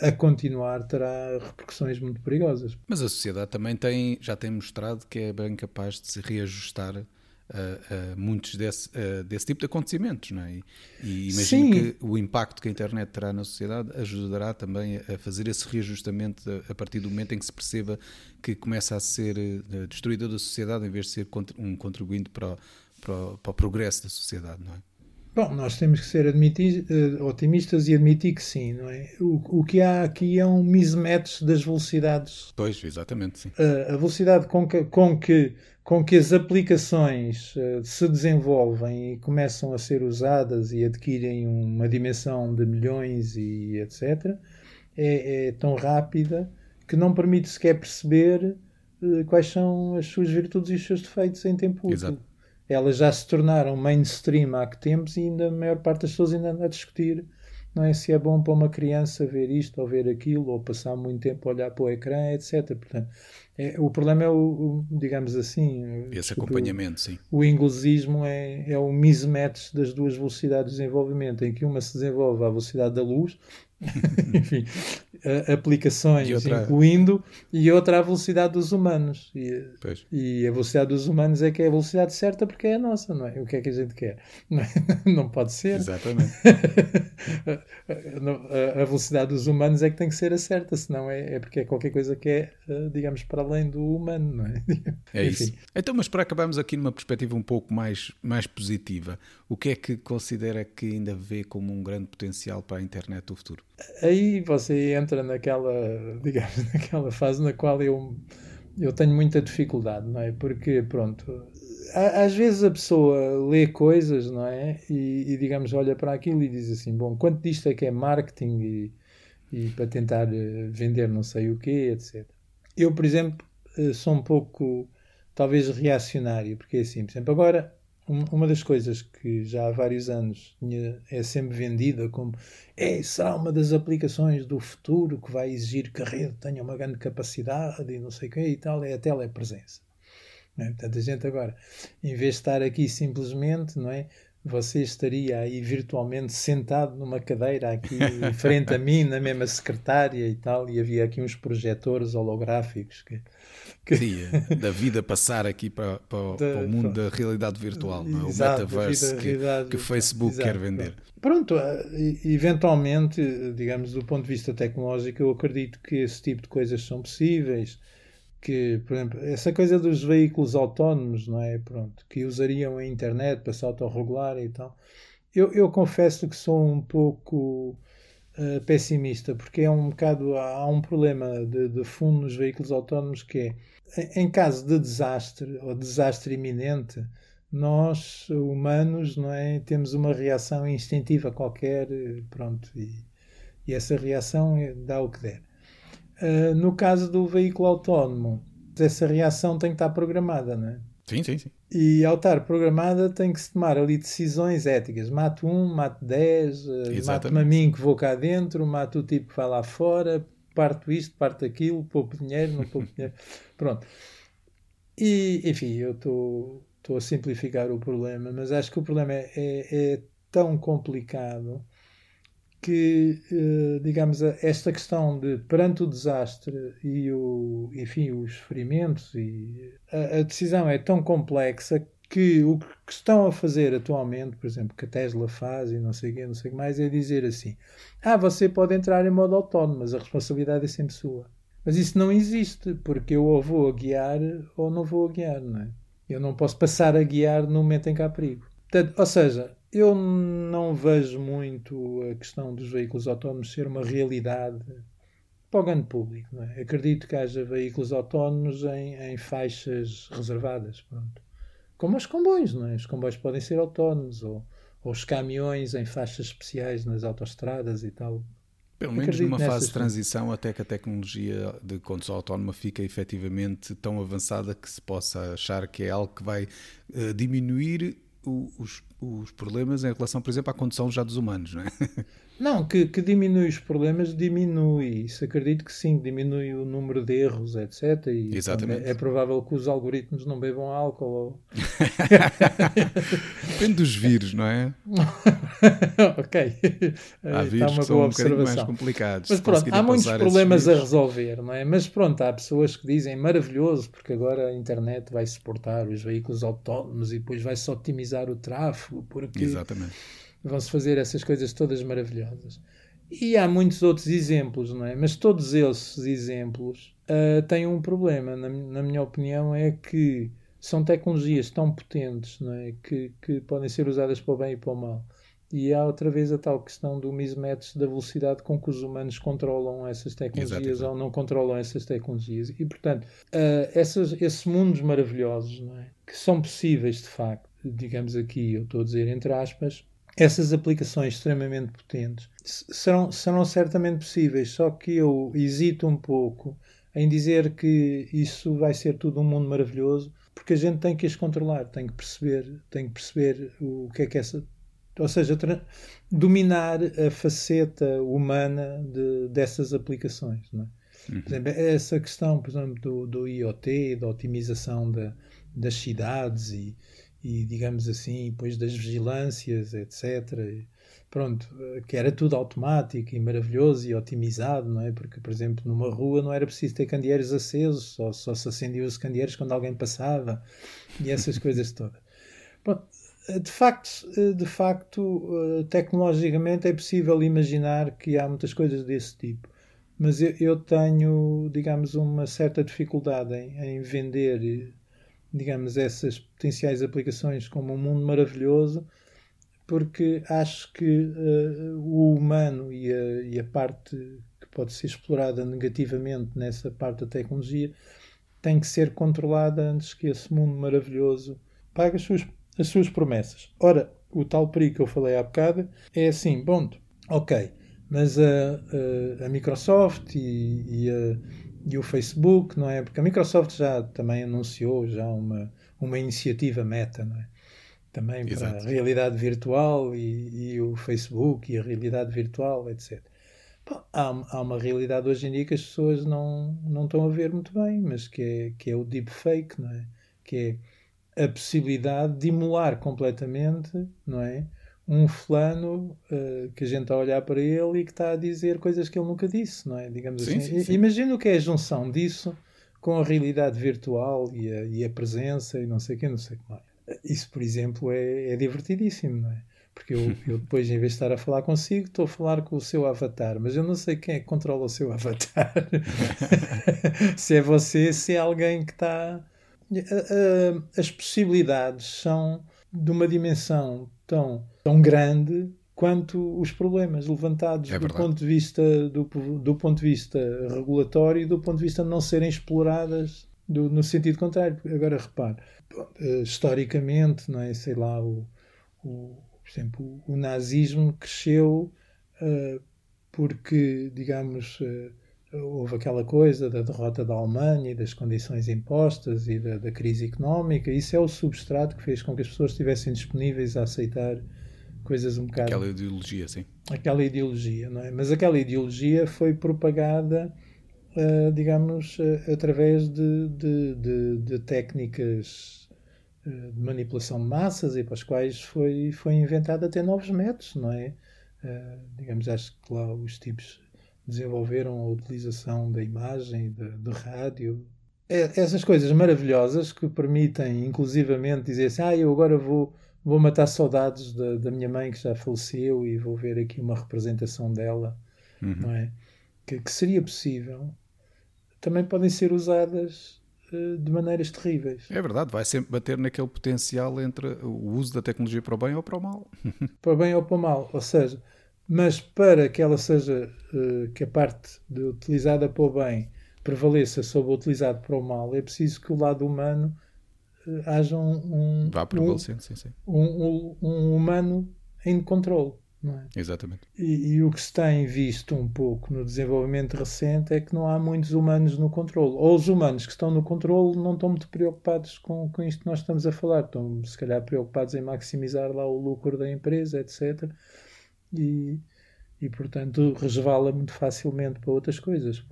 Speaker 2: a continuar terá repercussões muito perigosas.
Speaker 1: Mas a sociedade também tem, já tem mostrado que é bem capaz de se reajustar a, a muitos desse, a, desse tipo de acontecimentos, não é? E, e imagino Sim. que o impacto que a internet terá na sociedade ajudará também a fazer esse reajustamento a, partir do momento em que se perceba que começa a ser eh, destruída da sociedade em vez de ser um contribuinte para o, para o, para o progresso da sociedade, não é?
Speaker 2: Bom, nós temos que ser admitir, uh, otimistas e admitir que sim, não é? O, o que há aqui é um mismatch das velocidades.
Speaker 1: Pois, exatamente, sim.
Speaker 2: Uh, a velocidade com que, com que, com que as aplicações uh, se desenvolvem e começam a ser usadas e adquirem uma dimensão de milhões e etc., é, é tão rápida que não permite sequer perceber quais são as suas virtudes e os seus defeitos em tempo útil. Exato elas já se tornaram mainstream há que tempos e ainda a maior parte das pessoas ainda anda a discutir não é se é bom para uma criança ver isto ou ver aquilo ou passar muito tempo a olhar para o ecrã, etc. Portanto, é, o problema é o, o, digamos assim,
Speaker 1: esse acompanhamento,
Speaker 2: o,
Speaker 1: sim.
Speaker 2: O inglesismo é, é o mismatch das duas velocidades de desenvolvimento, em que uma se desenvolve à velocidade da luz enfim, aplicações e outra... incluindo, e outra a velocidade dos humanos. E, e, a velocidade dos humanos é que é a velocidade certa porque é a nossa, não é? O que é que a gente quer? Não, é? não pode ser.
Speaker 1: Exatamente.
Speaker 2: a, velocidade dos humanos é que tem que ser a certa, senão é, é porque é qualquer coisa que é, eh, digamos, para além do humano, não é?
Speaker 1: É Enfim. isso. Então, mas para acabarmos aqui numa perspectiva um pouco mais, mais positiva, o que é que considera que ainda vê como um grande potencial para a internet do futuro?
Speaker 2: Aí você entra naquela, digamos, naquela fase na qual eu, eu tenho muita dificuldade, não é? Porque, pronto, às vezes a pessoa lê coisas, não é? E, e, digamos, olha para aquilo e diz assim: bom, quanto disto é que é marketing e, e para tentar eh, vender não sei o quê, etc. Eu, por exemplo, eh, sou um pouco, talvez, reacionário, porque é assim, por exemplo, agora uma das coisas que já há vários anos é sempre vendida como é, será uma das aplicações do futuro que vai exigir que a rede tenha uma grande capacidade e não sei o que e tal, é a telepresença. É? Portanto, a gente agora, em vez de estar aqui simplesmente, não é? Você estaria aí virtualmente sentado numa cadeira aqui frente a mim, na mesma secretária e tal, e havia aqui uns projetores holográficos que
Speaker 1: Que... Sim, é, da vida passar aqui para, para, da, para o mundo da realidade virtual, não é? o metaverse que, que, o Facebook exato, quer vender.
Speaker 2: Pronto, eh, eventualmente, digamos, do ponto de vista tecnológico, eu acredito que esse tipo de coisas são possíveis. Que, por exemplo, essa coisa dos veículos autónomos, não é? Pronto, que usariam a internet para se autorregular e tal. Eu, eu confesso que sou um pouco uh, pessimista, porque é um bocado. Há um problema de, de fundo nos veículos autónomos que é em caso de desastre ou desastre iminente, nós humanos não é temos uma reação instintiva qualquer pronto e, e essa reação dá o que der uh, no caso do veículo autónomo essa reação tem que estar programada não é
Speaker 1: sim sim sim
Speaker 2: e ao estar programada tem que se tomar ali decisões éticas mato um mato dez mato-me a mim que vou cá dentro mato o tipo que vai lá fora parto isto, parto aquilo, poupo dinheiro, não poupo dinheiro. Pronto. E, enfim, eu estou a simplificar o problema, mas acho que o problema é, é, é tão complicado que, eh, digamos, esta questão de perante o desastre e o, enfim, os ferimentos e a, a decisão é tão complexa que o que estão a fazer atualmente, por exemplo, que a Tesla faz e não sei o que, não sei que mais, é dizer assim: ah, você pode entrar em modo autónomo, mas a responsabilidade é sempre sua. Mas isso não existe, porque eu ou vou a guiar ou não vou a guiar, não é? Eu não posso passar a guiar no momento em que há perigo. Portanto, ou seja, eu não vejo muito a questão dos veículos autónomos ser uma realidade para o grande público. Não é? Acredito que haja veículos autónomos em, em faixas reservadas. Pronto como os comboios, não é? Os comboios podem ser autónomos ou, ou os caminhões em faixas especiais nas autoestradas e tal.
Speaker 1: Pelo menos numa fase de transição até que a tecnologia de condução autónoma fica efetivamente tão avançada que se possa achar que é algo que vai uh, diminuir os, os problemas em relação, por exemplo, à condução já dos humanos, não é?
Speaker 2: Não, que, que diminui os problemas, diminui. Isso acredito que sim, diminui o número de erros, etc. E
Speaker 1: Exatamente.
Speaker 2: é, é, provável que os algoritmos não bebam álcool. Ou...
Speaker 1: Depende dos vírus, não é?
Speaker 2: ok.
Speaker 1: Há vírus que são um bocadinho mais complicados.
Speaker 2: Mas pronto, há muitos problemas a resolver, não é? Mas pronto, há pessoas que dizem maravilhoso, porque agora a internet vai suportar os veículos autónomos e depois vai-se otimizar o tráfego. Porque...
Speaker 1: Exatamente
Speaker 2: vão-se fazer essas coisas todas maravilhosas. E há muitos outros exemplos, não é? Mas todos esses exemplos uh, têm um problema, na, na, minha opinião, é que são tecnologias tão potentes, não é? Que, que podem ser usadas para o bem e para o mal. E há outra vez a tal questão do mismatch da velocidade com que os humanos controlam essas tecnologias Exato. ou não controlam essas tecnologias. E, portanto, uh, essas, esses mundos maravilhosos, não é? que são possíveis de facto, digamos aqui, eu estou a dizer entre aspas, essas aplicações extremamente potentes serão, serão certamente possíveis, só que eu hesito um pouco em dizer que isso vai ser tudo um mundo maravilhoso, porque a gente tem que as controlar, tem que perceber, tem que perceber o que é que essa. Ou seja, dominar a faceta humana de, dessas aplicações. Não é? Uhum. Por exemplo, essa questão, por exemplo, do, do IoT, da otimização da, das cidades e, e digamos assim, depois das vigilâncias, etc. Pronto, que era tudo automático e maravilhoso e otimizado, não é? Porque, por exemplo, numa rua não era preciso ter candeeiros acesos, só, só se acendiam os candeeiros quando alguém passava e essas coisas todas. Pronto, de facto, de facto, tecnologicamente é possível imaginar que há muitas coisas desse tipo. Mas eu, eu tenho, digamos, uma certa dificuldade em, em vender digamos, essas potenciais aplicações como um mundo maravilhoso, porque acho que uh, o humano e a, e a, parte que pode ser explorada negativamente nessa parte da tecnologia tem que ser controlada antes que esse mundo maravilhoso pague as suas, as suas promessas. Ora, o tal perigo que eu falei há bocado é assim, bom, ok, mas a, a, a Microsoft e, e a e o Facebook, não é? Porque a Microsoft já também anunciou já uma, uma iniciativa meta, não é? Também Exato. para a realidade virtual e, e, o Facebook e a realidade virtual, etc. Bom, há, há, uma realidade hoje em dia que as pessoas não, não estão a ver muito bem, mas que é, que é o deepfake, não é? Que é a possibilidade de emular completamente, não é? Um fulano uh, que a gente está a olhar para ele e que está a dizer coisas que ele nunca disse, não é? Digamos sim, assim. Sim, sim. Imagina o que é a junção disso com a realidade virtual e a, e a presença e não sei o que, não sei o que mais. Isso, por exemplo, é, é divertidíssimo, não é? Porque eu, eu, depois, em vez de estar a falar consigo, estou a falar com o seu avatar, mas eu não sei quem é que controla o seu avatar. se é você, se é alguém que está. As possibilidades são de uma dimensão tão, tão grande quanto os problemas levantados
Speaker 1: É
Speaker 2: do ponto de vista do, do ponto de vista regulatório e do ponto de vista de não serem exploradas do- no sentido contrário. Agora repare, eh, historicamente, não é, sei lá, o, o- por exemplo, o nazismo cresceu eh, porque, digamos, eh, houve aquela coisa da derrota da Alemanha e das condições impostas e da, da crise económica. Isso é o substrato que fez com que as pessoas estivessem disponíveis a aceitar coisas um bocado
Speaker 1: Aquela ideologia, sim.
Speaker 2: aquela ideologia, não é? Mas aquela ideologia foi propagada, eh, digamos, eh, através de, de, de- de técnicas eh, de manipulação de massas e para as quais foi, foi inventado até novos métodos, não é? Digamos, acho que lá os tipos desenvolveram a utilização da imagem, de rádio. Essas coisas maravilhosas que permitem, inclusivamente, dizer assim: ah, eu agora vou, vou matar saudades da, da minha mãe que já faleceu e vou ver aqui uma representação dela,
Speaker 1: Uhum.
Speaker 2: não é? Que, que seria possível, também podem ser usadas eh, de maneiras terríveis.
Speaker 1: É verdade, vai sempre bater naquele potencial entre o uso da tecnologia para o bem ou para o mal.
Speaker 2: para o bem ou para o mal. Ou seja, mas para que ela seja, eh, que a parte de utilizada para o bem prevaleça sobre o utilizado para o mal, é preciso que o lado humano haja um, um,
Speaker 1: Vá
Speaker 2: um,
Speaker 1: prevalecendo, sim, sim.
Speaker 2: um, um humano em controle. É?
Speaker 1: Exatamente.
Speaker 2: E, e o que se tem visto um pouco no desenvolvimento recente é que não há muitos humanos no controle. Ou os humanos que estão no controle não estão muito preocupados com, com isto que nós estamos a falar. Estão, se calhar, preocupados em maximizar lá o lucro da empresa, etc. E, e portanto, resvala muito facilmente para outras coisas.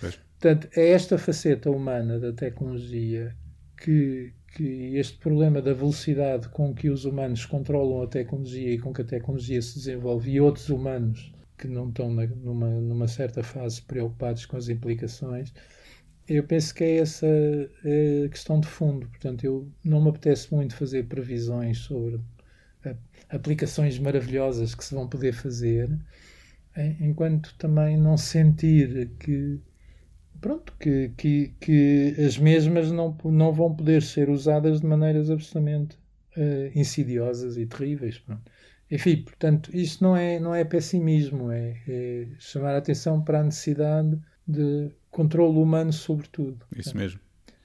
Speaker 1: Pois.
Speaker 2: Portanto, é esta faceta humana da tecnologia que, que este problema da velocidade com que os humanos controlam a tecnologia e com que a tecnologia se desenvolve e outros humanos que não estão na- numa, numa certa fase preocupados com as implicações, eu penso que é essa a questão de fundo. Portanto, eu não me apetece muito fazer previsões sobre aplicações maravilhosas que se vão poder fazer, em- enquanto também não sentir que pronto, que, que, que as mesmas não, não vão poder ser usadas de maneiras absolutamente eh, insidiosas e terríveis. Pronto. Enfim, portanto, isto não é, não é pessimismo, é, é chamar a atenção para a necessidade de controle humano sobre tudo.
Speaker 1: Isso mesmo.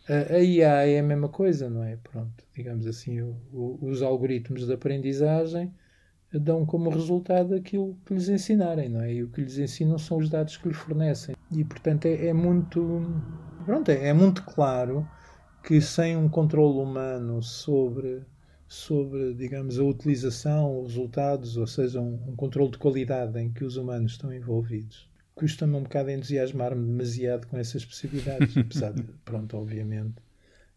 Speaker 2: A, a IA é a mesma coisa, não é? Pronto, digamos assim, o- o- os algoritmos de aprendizagem dão como resultado aquilo que lhes ensinarem, não é? E o que lhes ensinam são os dados que lhe fornecem. E, portanto, é, é muito... Pronto, é, é muito claro que sem um controle humano sobre, sobre, digamos, a utilização, os resultados, ou seja, um, um controle de qualidade em que os humanos estão envolvidos, custa-me um bocado entusiasmar-me demasiado com essas possibilidades, apesar de, pronto, obviamente,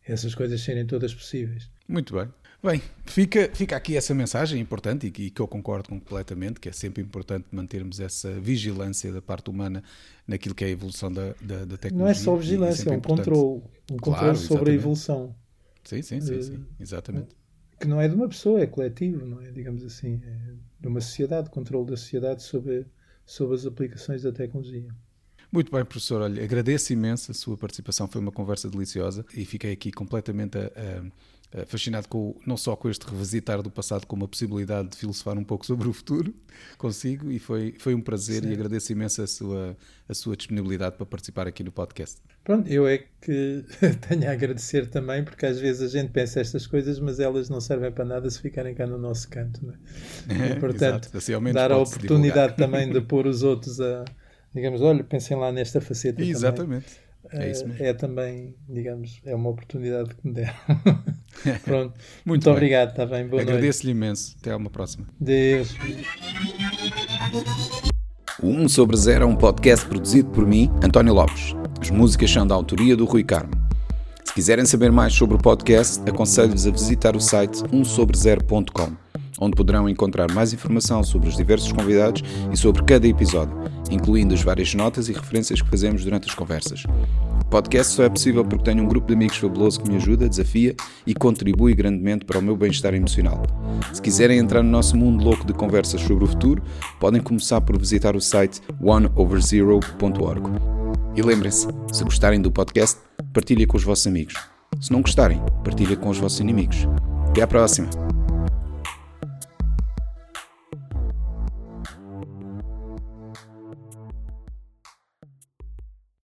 Speaker 2: essas coisas serem todas possíveis.
Speaker 1: Muito bem. Bem, fica, fica aqui essa mensagem importante e que, e que eu concordo completamente, que é sempre importante mantermos essa vigilância da parte humana naquilo que é a evolução da, da, da tecnologia.
Speaker 2: Não é só
Speaker 1: e
Speaker 2: vigilância,
Speaker 1: sempre
Speaker 2: é um controle, um controle
Speaker 1: Claro,
Speaker 2: sobre a evolução,
Speaker 1: Sim, sim, sim, sim. Exatamente.
Speaker 2: que não é de uma pessoa, é coletivo, não é? Digamos assim, é de uma sociedade, controle da sociedade sobre, sobre as aplicações da tecnologia.
Speaker 1: Muito bem, professor. Olha, agradeço imenso a sua participação. Foi uma conversa deliciosa e fiquei aqui completamente a- a fascinado com não só com este revisitar do passado, como a possibilidade de filosofar um pouco sobre o futuro consigo. E foi, foi um prazer e agradeço imenso a sua, a sua disponibilidade para participar aqui no podcast.
Speaker 2: Pronto, eu é que tenho a agradecer também, porque às vezes a gente pensa estas coisas, mas elas não servem para nada se ficarem cá no nosso canto. Não é? E, portanto.
Speaker 1: Assim,
Speaker 2: dar a oportunidade
Speaker 1: divulgar.
Speaker 2: também de pôr os outros a, digamos, olha, pensem lá nesta faceta também.
Speaker 1: É isso
Speaker 2: Eh,
Speaker 1: mesmo.
Speaker 2: É também, digamos, é uma oportunidade que me deram. Pronto.
Speaker 1: Muito
Speaker 2: Muito,
Speaker 1: bem.
Speaker 2: obrigado, está bem? Boa noite.
Speaker 1: Agradeço-lhe imenso. Até uma próxima.
Speaker 2: Deus.
Speaker 1: O 1 sobre 0 é um podcast produzido por mim, António Lopes. As músicas são da autoria do Rui Carmo. Se quiserem saber mais sobre o podcast, aconselho-vos a visitar o site 1sobre0.com, onde poderão encontrar mais informação sobre os diversos convidados e sobre cada episódio, incluindo as várias notas e referências que fazemos durante as conversas. podcast só é possível porque tenho um grupo de amigos fabuloso que me ajuda, desafia e contribui grandemente para o meu bem-estar emocional. Se quiserem entrar no nosso mundo louco de conversas sobre o futuro, podem começar por visitar o site oneoverzero.org. E lembrem-se, se gostarem do podcast, partilhem com os vossos amigos. Se não gostarem, partilhem com os vossos inimigos. Até à próxima!